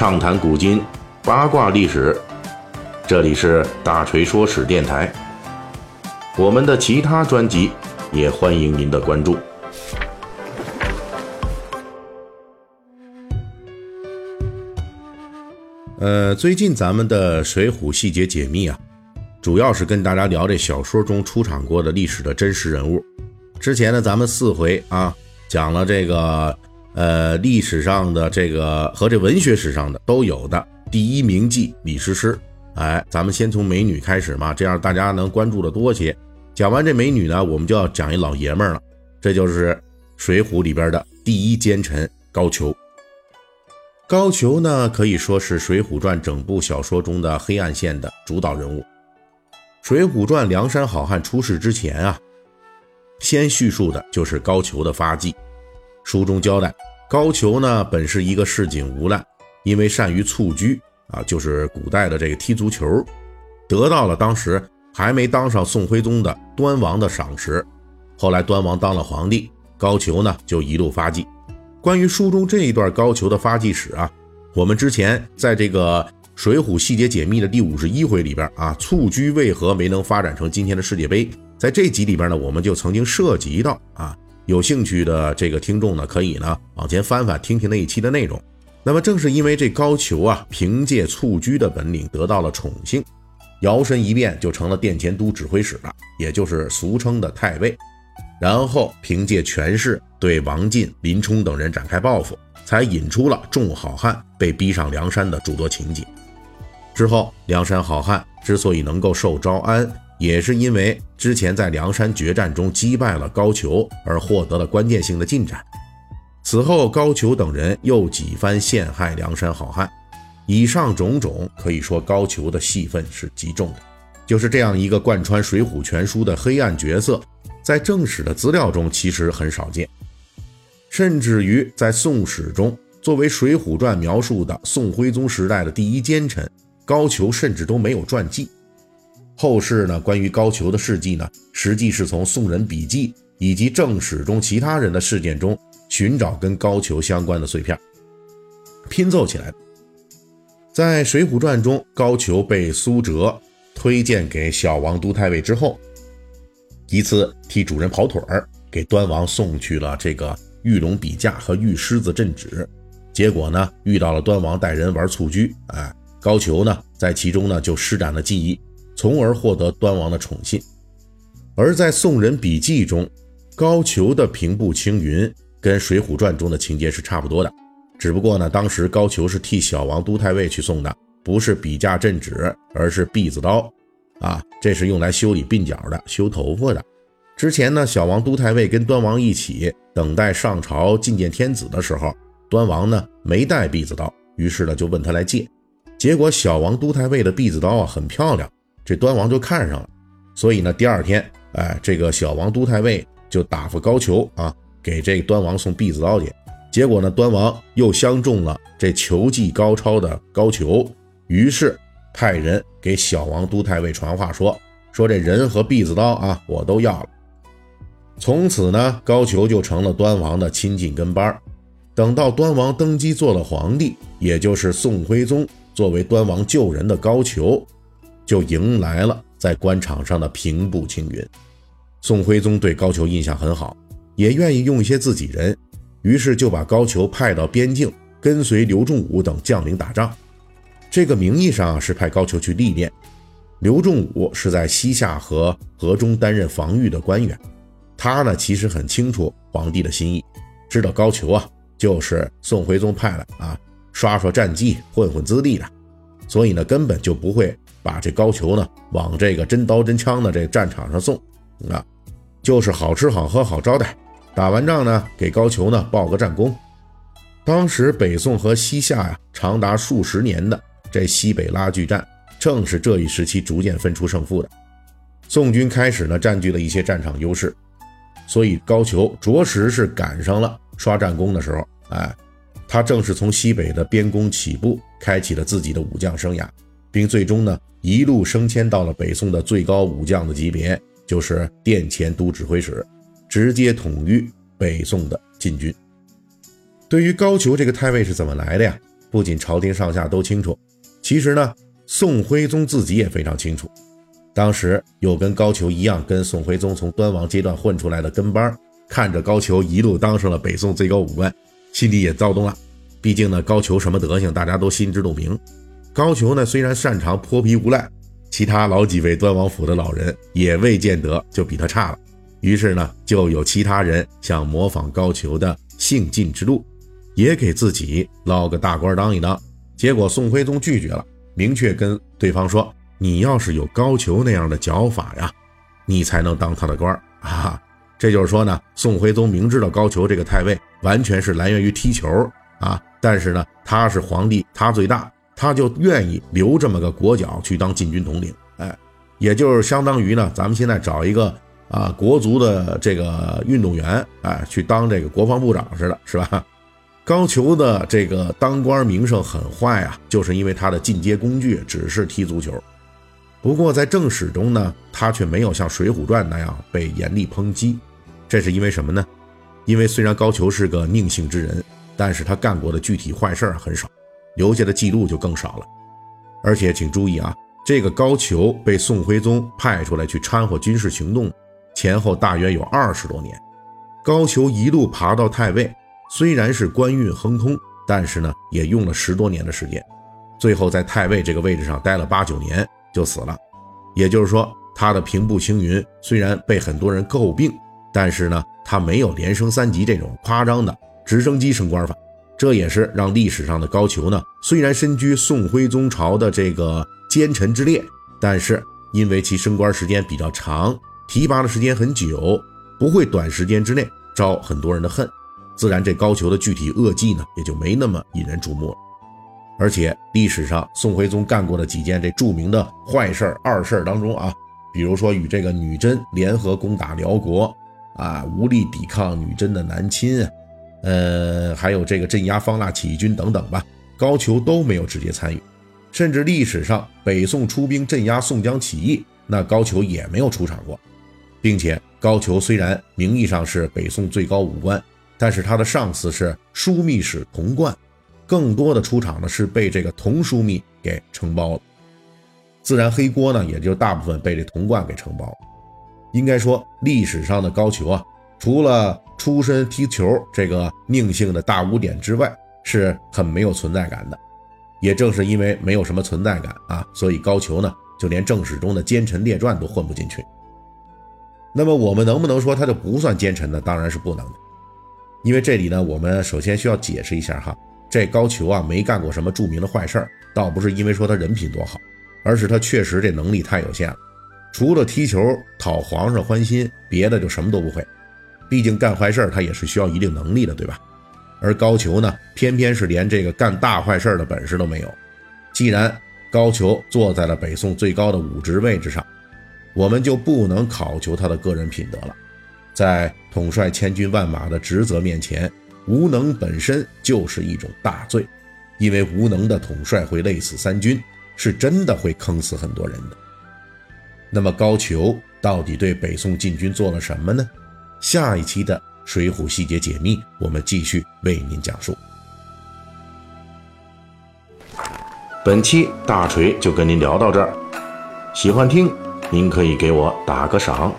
畅谈古今，八卦历史。这里是大锤说史电台。我们的其他专辑也欢迎您的关注。呃，最近咱们的《水浒细节解密》啊，主要是跟大家聊这小说中出场过的历史的真实人物。之前呢，咱们四回啊讲了这个。呃，历史上的这个和这文学史上的都有的第一名妓李师师，哎，咱们先从美女开始嘛，这样大家能关注的多些。讲完这美女呢，我们就要讲一老爷们儿了，这就是《水浒》里边的第一奸臣高俅。高俅呢，可以说是《水浒传》整部小说中的黑暗线的主导人物。《水浒传》梁山好汉出世之前啊，先叙述的就是高俅的发迹。书中交代，高俅呢本是一个市井无赖，因为善于蹴鞠啊，就是古代的这个踢足球，得到了当时还没当上宋徽宗的端王的赏识。后来端王当了皇帝，高俅呢就一路发迹。关于书中这一段高俅的发迹史啊，我们之前在这个《水浒细节解密》的第五十一回里边啊，蹴鞠为何没能发展成今天的世界杯，在这集里边呢，我们就曾经涉及到啊。有兴趣的这个听众呢，可以呢往前翻翻听听那一期的内容。那么正是因为这高俅啊，凭借蹴鞠的本领得到了宠幸，摇身一变就成了殿前都指挥使了，也就是俗称的太尉。然后凭借权势对王进、林冲等人展开报复，才引出了众好汉被逼上梁山的诸多情景。之后，梁山好汉之所以能够受招安。也是因为之前在梁山决战中击败了高俅，而获得了关键性的进展。此后，高俅等人又几番陷害梁山好汉。以上种种，可以说高俅的戏份是极重的。就是这样一个贯穿《水浒全书》的黑暗角色，在正史的资料中其实很少见，甚至于在《宋史》中，作为《水浒传》描述的宋徽宗时代的第一奸臣高俅，甚至都没有传记。后世呢，关于高俅的事迹呢，实际是从宋人笔记以及正史中其他人的事件中寻找跟高俅相关的碎片，拼凑起来。在《水浒传》中，高俅被苏辙推荐给小王都太尉之后，一次替主人跑腿儿，给端王送去了这个玉龙笔架和玉狮子镇纸，结果呢，遇到了端王带人玩蹴鞠，哎，高俅呢，在其中呢就施展了技艺。从而获得端王的宠信，而在宋人笔记中，高俅的平步青云跟《水浒传》中的情节是差不多的，只不过呢，当时高俅是替小王都太尉去送的，不是笔架镇纸，而是篦子刀，啊，这是用来修理鬓角的、修头发的。之前呢，小王都太尉跟端王一起等待上朝觐见天子的时候，端王呢没带篦子刀，于是呢就问他来借，结果小王都太尉的篦子刀啊很漂亮。这端王就看上了，所以呢，第二天，哎，这个小王都太尉就打发高俅啊，给这端王送篦子刀去。结果呢，端王又相中了这球技高超的高俅，于是派人给小王都太尉传话说：说这人和篦子刀啊，我都要了。从此呢，高俅就成了端王的亲近跟班等到端王登基做了皇帝，也就是宋徽宗，作为端王救人的高俅。就迎来了在官场上的平步青云。宋徽宗对高俅印象很好，也愿意用一些自己人，于是就把高俅派到边境，跟随刘仲武等将领打仗。这个名义上是派高俅去历练，刘仲武是在西夏和河中担任防御的官员。他呢，其实很清楚皇帝的心意，知道高俅啊就是宋徽宗派来啊刷刷战绩、混混资历的，所以呢，根本就不会。把这高俅呢往这个真刀真枪的这战场上送，啊，就是好吃好喝好招待。打完仗呢，给高俅呢报个战功。当时北宋和西夏呀长达数十年的这西北拉锯战，正是这一时期逐渐分出胜负的。宋军开始呢占据了一些战场优势，所以高俅着实是赶上了刷战功的时候。哎，他正是从西北的边攻起步，开启了自己的武将生涯。并最终呢，一路升迁到了北宋的最高武将的级别，就是殿前都指挥使，直接统御北宋的禁军。对于高俅这个太尉是怎么来的呀？不仅朝廷上下都清楚，其实呢，宋徽宗自己也非常清楚。当时有跟高俅一样跟宋徽宗从端王阶段混出来的跟班，看着高俅一路当上了北宋最高武官，心里也躁动了。毕竟呢，高俅什么德行，大家都心知肚明。高俅呢，虽然擅长泼皮无赖，其他老几位端王府的老人也未见得就比他差了。于是呢，就有其他人想模仿高俅的性进之路，也给自己捞个大官当一当。结果宋徽宗拒绝了，明确跟对方说。你要是有高俅那样的脚法呀，你才能当他的官啊！这就是说呢，宋徽宗明知道高俅这个太尉完全是来源于踢球啊，但是呢，他是皇帝，他最大，他就愿意留这么个国脚去当禁军统领。哎，也就是相当于呢，咱们现在找一个啊国足的这个运动员，哎，去当这个国防部长似的，是吧？高俅的这个当官名声很坏啊，就是因为他的进阶工具只是踢足球。不过在正史中呢，他却没有像《水浒传》那样被严厉抨击，这是因为什么呢？因为虽然高俅是个佞幸之人，但是他干过的具体坏事很少，留下的记录就更少了。而且请注意啊，这个高俅被宋徽宗派出来去掺和军事行动，前后大约有二十多年。高俅一路爬到太尉，虽然是官运亨通，但是呢，也用了十多年的时间，最后在太尉这个位置上待了八九年。就死了，也就是说，他的平步青云虽然被很多人诟病，但是呢，他没有连升三级这种夸张的直升机升官法。这也是让历史上的高俅呢，虽然身居宋徽宗朝的这个奸臣之列，但是因为其升官时间比较长，提拔的时间很久，不会短时间之内招很多人的恨，自然这高俅的具体恶迹呢，也就没那么引人注目了。而且历史上宋徽宗干过的几件这著名的坏事儿二事儿当中啊，比如说与这个女真联合攻打辽国，啊无力抵抗女真的南侵，呃还有这个镇压方腊起义军等等吧，高俅都没有直接参与，甚至历史上北宋出兵镇压宋江起义，那高俅也没有出场过，并且高俅虽然名义上是北宋最高武官，但是他的上司是枢密使童贯。更多的出场呢是被这个童枢密给承包了，自然黑锅呢也就大部分被这童贯给承包了。应该说历史上的高俅啊，除了出身踢球这个佞幸的大污点之外，是很没有存在感的。也正是因为没有什么存在感啊，所以高俅呢就连正史中的奸臣列传都混不进去。那么我们能不能说他就不算奸臣呢？当然是不能的，因为这里呢我们首先需要解释一下哈。这高俅啊，没干过什么著名的坏事儿，倒不是因为说他人品多好，而是他确实这能力太有限了，除了踢球讨皇上欢心，别的就什么都不会。毕竟干坏事儿他也是需要一定能力的，对吧？而高俅呢，偏偏是连这个干大坏事儿的本事都没有。既然高俅坐在了北宋最高的武职位置上，我们就不能考究他的个人品德了。在统帅千军万马的职责面前。无能本身就是一种大罪，因为无能的统帅会累死三军，是真的会坑死很多人的。那么高俅到底对北宋禁军做了什么呢？下一期的《水浒细节解密》，我们继续为您讲述。本期大锤就跟您聊到这儿，喜欢听您可以给我打个赏。